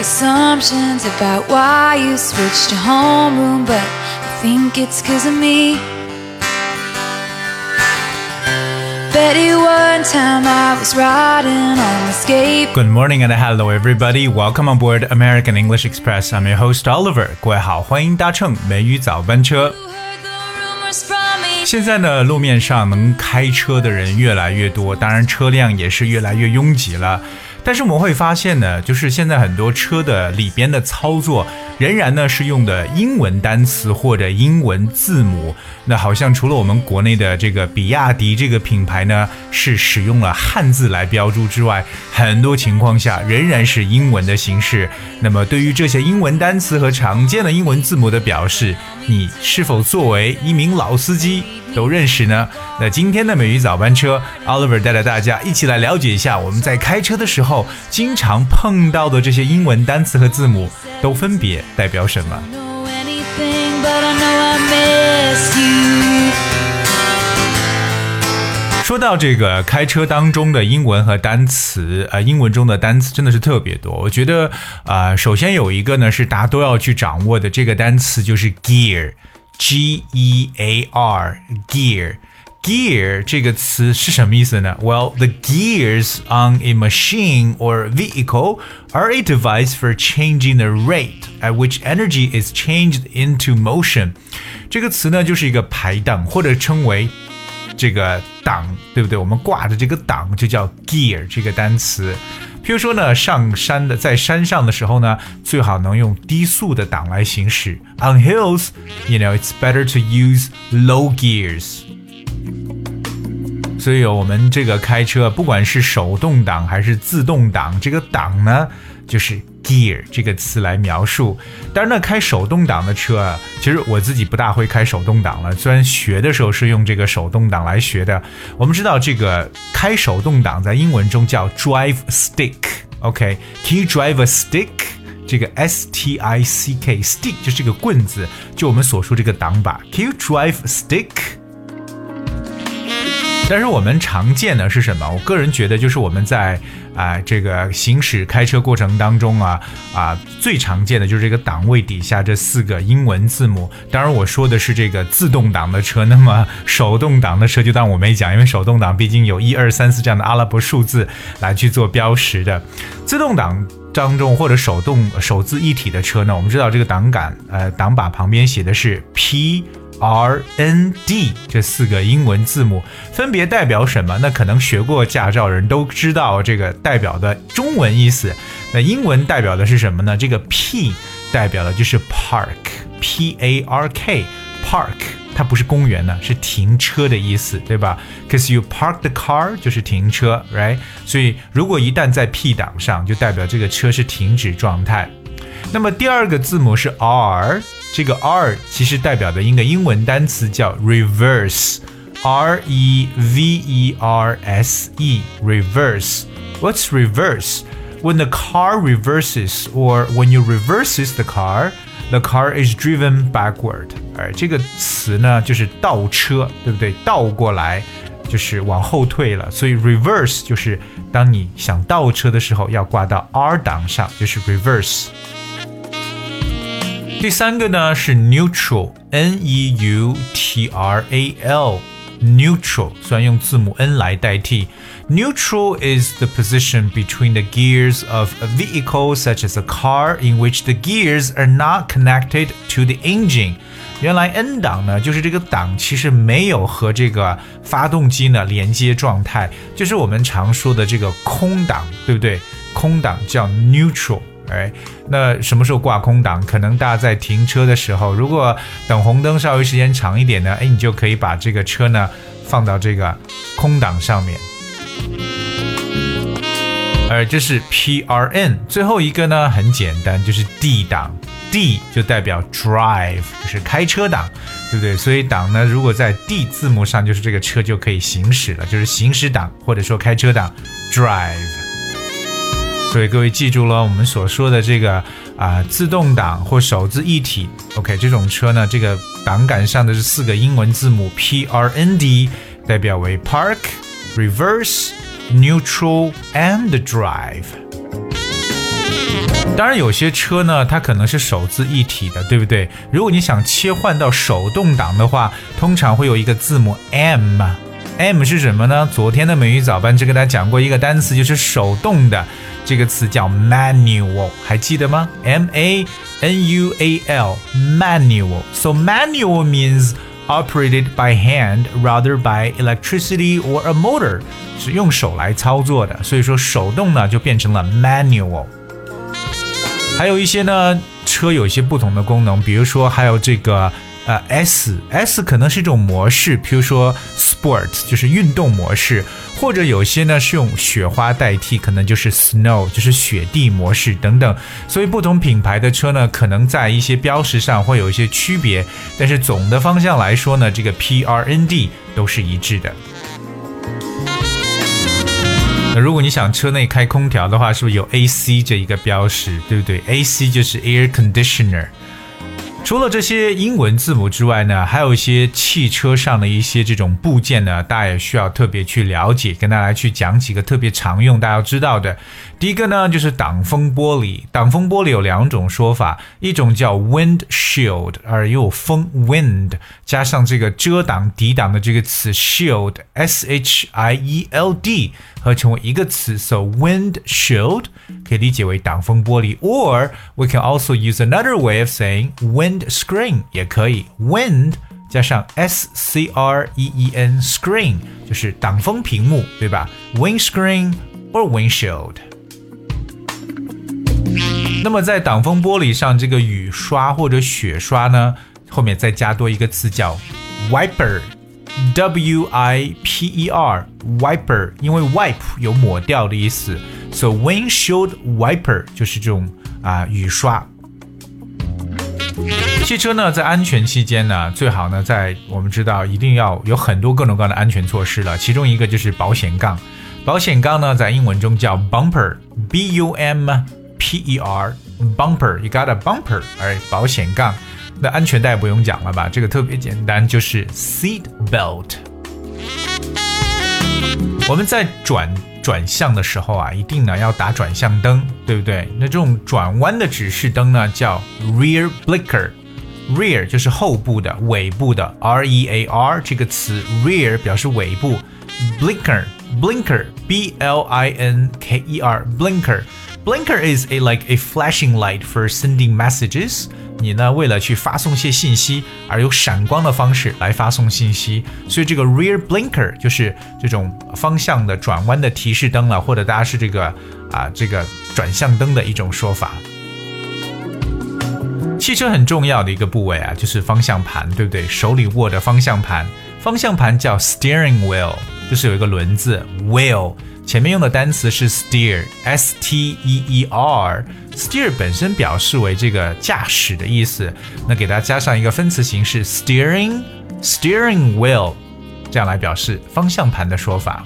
assumptions about why you switched to homeroom, but I think it's cause of me. Betty, one time I was riding on escape. Good morning and hello everybody. Welcome on board American English Express. I'm your host Oliver. 各位好，欢迎搭乘美语早班车。 You heard the rumors from me. 现在呢，路面上能开车的人越来越多，当然车辆也是越来越拥挤了。 但是我们会发现呢，就是现在很多车的里边的操作仍然呢是用的英文单词或者英文字母。那好像除了我们国内的这个比亚迪这个品牌呢是使用了汉字来标注之外，很多情况下仍然是英文的形式。那么对于这些英文单词和常见的英文字母的表示，你是否作为一名老司机都认识呢？那今天的美语早班车，Oliver 带着大家一起来了解一下我们在开车的时候经常碰到的这些英文单词和字母都分别代表什么。说到这个开车当中的英文和单词，呃，英文中的单词真的是特别多。我觉得，呃，首先有一个呢是大家都要去掌握的，这个单词就是 gear，G E A R，gear。Gear 这个词是什么意思呢？Well, the gears on a machine or vehicle are a device for changing the rate at which energy is changed into motion。这个词呢，就是一个排档，或者称为这个档，对不对？我们挂的这个档就叫 gear 这个单词。譬如说呢，上山的在山上的时候呢，最好能用低速的档来行驶。On hills, you know, it's better to use low gears. 所以我们这个开车，不管是手动挡还是自动挡，这个挡呢，就是 gear 这个词来描述。当然呢，开手动挡的车啊，其实我自己不大会开手动挡了。虽然学的时候是用这个手动挡来学的，我们知道这个开手动挡在英文中叫 drive stick。OK，Can、you drive a stick？这个 S T I C K stick 就是这个棍子，就我们所说这个挡把。Can you drive a stick？但是我们常见的是什么？我个人觉得就是我们在啊、这个行驶开车过程当中啊啊最常见的就是这个档位底下这四个英文字母。当然我说的是这个自动挡的车，那么手动挡的车就当我没讲，因为手动挡毕竟有一二三四这样的阿拉伯数字来去做标识的。自动挡当中或者手动手自一体的车呢，我们知道这个档杆呃档把旁边写的是 P。R N D 这四个英文字母分别代表什么？那可能学过驾照人都知道这个代表的中文意思。那英文代表的是什么呢？这个 P 代表的就是 park，P A R K，park 它不是公园呢，是停车的意思，对吧？Cause you park the car 就是停车，right？所以如果一旦在 P 档上，就代表这个车是停止状态。那么第二个字母是 R，这个 R 其实代表的一个英文单词叫 reverse，R E V E R S E，reverse。What's reverse? When the car reverses, or when you reverses the car, the car is driven backward. 而这个词呢，就是倒车，对不对？倒过来就是往后退了，所以 reverse 就是当你想倒车的时候，要挂到 R 档上，就是 reverse。第三个呢是 neutral，N E U T R A L，neutral，虽然用字母 N 来代替。Neutral is the position between the gears of a vehicle, such as a car, in which the gears are not connected to the engine. 原来 N 档呢，就是这个档其实没有和这个发动机呢连接状态，就是我们常说的这个空档，对不对？空档叫 neutral。 哎，那什么时候挂空档？可能大家在停车的时候，如果等红灯稍微时间长一点呢，哎，你就可以把这个车呢放到这个空档上面。而这是 P R N，最后一个呢很简单，就是 D 档，D 就代表 drive，就是开车档，对不对？所以档呢，如果在 D 字母上，就是这个车就可以行驶了，就是行驶档或者说开车档 drive。所以各位记住了，我们所说的这个啊、自动挡或手自一体，OK，这种车呢，这个档杆上的这四个英文字母 P R N D 代表为 Park、Reverse、Neutral and Drive。当然，有些车呢，它可能是手自一体的，对不对？如果你想切换到手动挡的话，通常会有一个字母 M。M 是什么呢？昨天的美语早班就跟大家讲过一个单词，就是手动的这个词叫 manual，还记得吗？M A N U A L manual。So manual means operated by hand rather by electricity or a motor，是用手来操作的。所以说手动呢就变成了 manual。还有一些呢，车有一些不同的功能，比如说还有这个呃 S S 可能是一种模式，比如说 Sport 就是运动模式，或者有些呢是用雪花代替，可能就是 Snow 就是雪地模式等等。所以不同品牌的车呢，可能在一些标识上会有一些区别，但是总的方向来说呢，这个 P R N D 都是一致的。那如果你想车内开空调的话，是不是有 AC 这一个标识，对不对？AC 就是 air conditioner。除了这些英文字母之外呢，还有一些汽车上的一些这种部件呢，大家也需要特别去了解。跟大家去讲几个特别常用、大家要知道的。第一个呢，就是挡风玻璃。挡风玻璃有两种说法，一种叫 windshield，而又有风 wind 加上这个遮挡、抵挡的这个词 shield，s h i e l d 合成为一个词，so windshield 可以理解为挡风玻璃。Or we can also use another way of saying wind. windscreen，也可以 wind 加上 s c r e e n screen 就是挡风屏幕，对吧？windscreen or windshield。那么在挡风玻璃上，这个雨刷或者雪刷呢，后面再加多一个词叫 wiper，w i p e r，wiper，因为 wipe 有抹掉的意思，so windshield wiper 就是这种啊雨刷。 汽车呢，在安全期间呢，最好呢，在我们知道一定要有很多各种各样的安全措施了，其中一个就是保险杠。保险杠呢，在英文中叫 bumper，b u m。P E R bumper，you got a bumper，而保险杠，那安全带不用讲了吧？这个特别简单，就是 seat belt。我们在转转向的时候啊，一定呢要打转向灯，对不对？那这种转弯的指示灯呢，叫 rear blinker，rear 就是后部的、尾部的，R E A R 这个词，rear 表示尾部，blinker blinker B L I N K E R blinker。Blinker is a like a flashing light for sending messages。你呢，为了去发送些信息，而用闪光的方式来发送信息，所以这个 rear blinker 就是这种方向的转弯的提示灯了，或者大家是这个啊这个转向灯的一种说法。汽车很重要的一个部位啊，就是方向盘，对不对？手里握着方向盘，方向盘叫 steering wheel，就是有一个轮子 wheel。前面用的单词是 steer，s t e e r，steer 本身表示为这个驾驶的意思，那给它加上一个分词形式 steering，steering wheel，这样来表示方向盘的说法。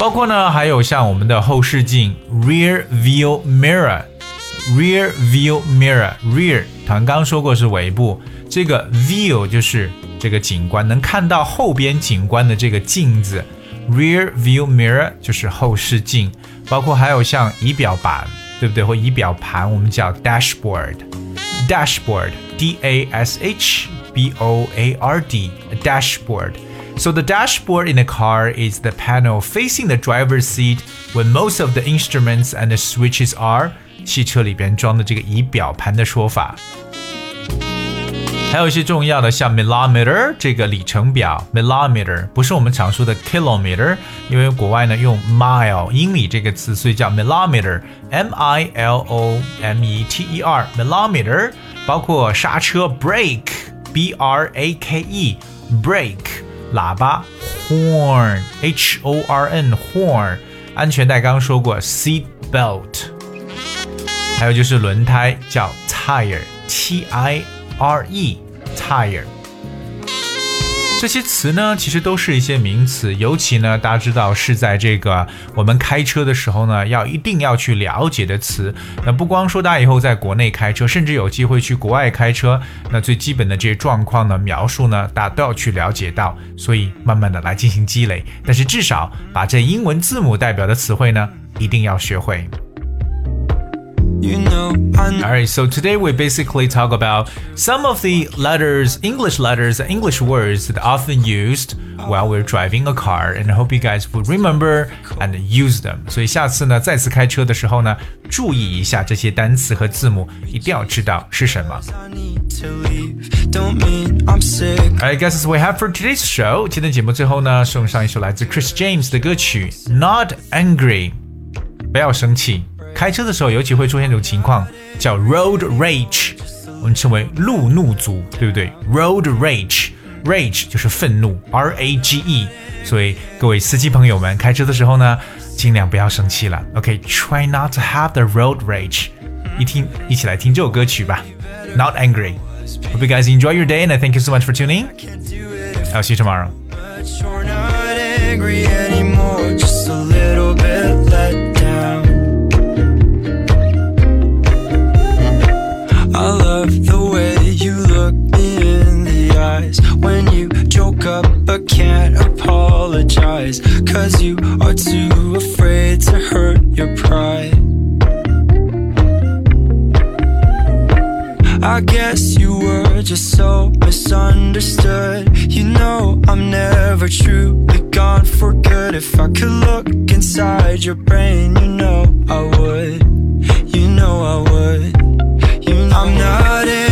包括呢，还有像我们的后视镜 rear view mirror，rear view mirror，rear，刚刚说过是尾部，这个 view 就是这个景观，能看到后边景观的这个镜子。Rear view mirror 就是后视镜，包括还有像仪表板，对不对？或仪表盘，我们叫 dashboard，dashboard，d a s h b o a r d，dashboard。So the dashboard in a car is the panel facing the driver's seat when most of the instruments and the switches are。汽车里边装的这个仪表盘的说法。 还有一些重要的，像 millimeter 这个里程表，millimeter 不是我们常说的 kilometer，因为国外呢用 mile 英里这个词，所以叫 millimeter，m i l o m e t e r，millimeter 包括刹车 brake，b r a k e，brake 喇叭 horn，h o r n horn 安全带刚刚说过 seat belt，还有就是轮胎叫 tire，t i R E tire 这些词呢，其实都是一些名词，尤其呢，大家知道是在这个我们开车的时候呢，要一定要去了解的词。那不光说大家以后在国内开车，甚至有机会去国外开车，那最基本的这些状况呢，描述呢，大家都要去了解到。所以慢慢的来进行积累，但是至少把这英文字母代表的词汇呢，一定要学会。You know I know. Alright, so today we basically talk about some of the letters, English letters, English words that are often used while we're driving a car, and I hope you guys would remember and use them. 所以下次呢，再次开车的时候呢，注意一下这些单词和字母，一定要知道是什么。 I need to leave. Don't mean I'm sick. Alright, guys, that's what we have for today's show. 今天节目最后呢，送上一首来自 Chris James 的歌曲《Not Angry》，不要生气。 开车的时候尤其会出现一种情况，叫 road rage，我们称为路怒族，对不对？road rage，rage 就是愤怒，R A G E。所以各位司机朋友们，开车的时候呢，尽量不要生气了。OK，try、not to have the road rage。一听，一起来听这首歌曲吧，Not Angry。Hope you guys enjoy your day and I thank you so much for tuning. Can't do it if I'll see you tomorrow. But can't apologize. Cause you are too afraid to hurt your pride. I guess you were just so misunderstood. You know, I'm never truly gone for good. If I could look inside your brain, you know I would. You know I would. You know I'm not angry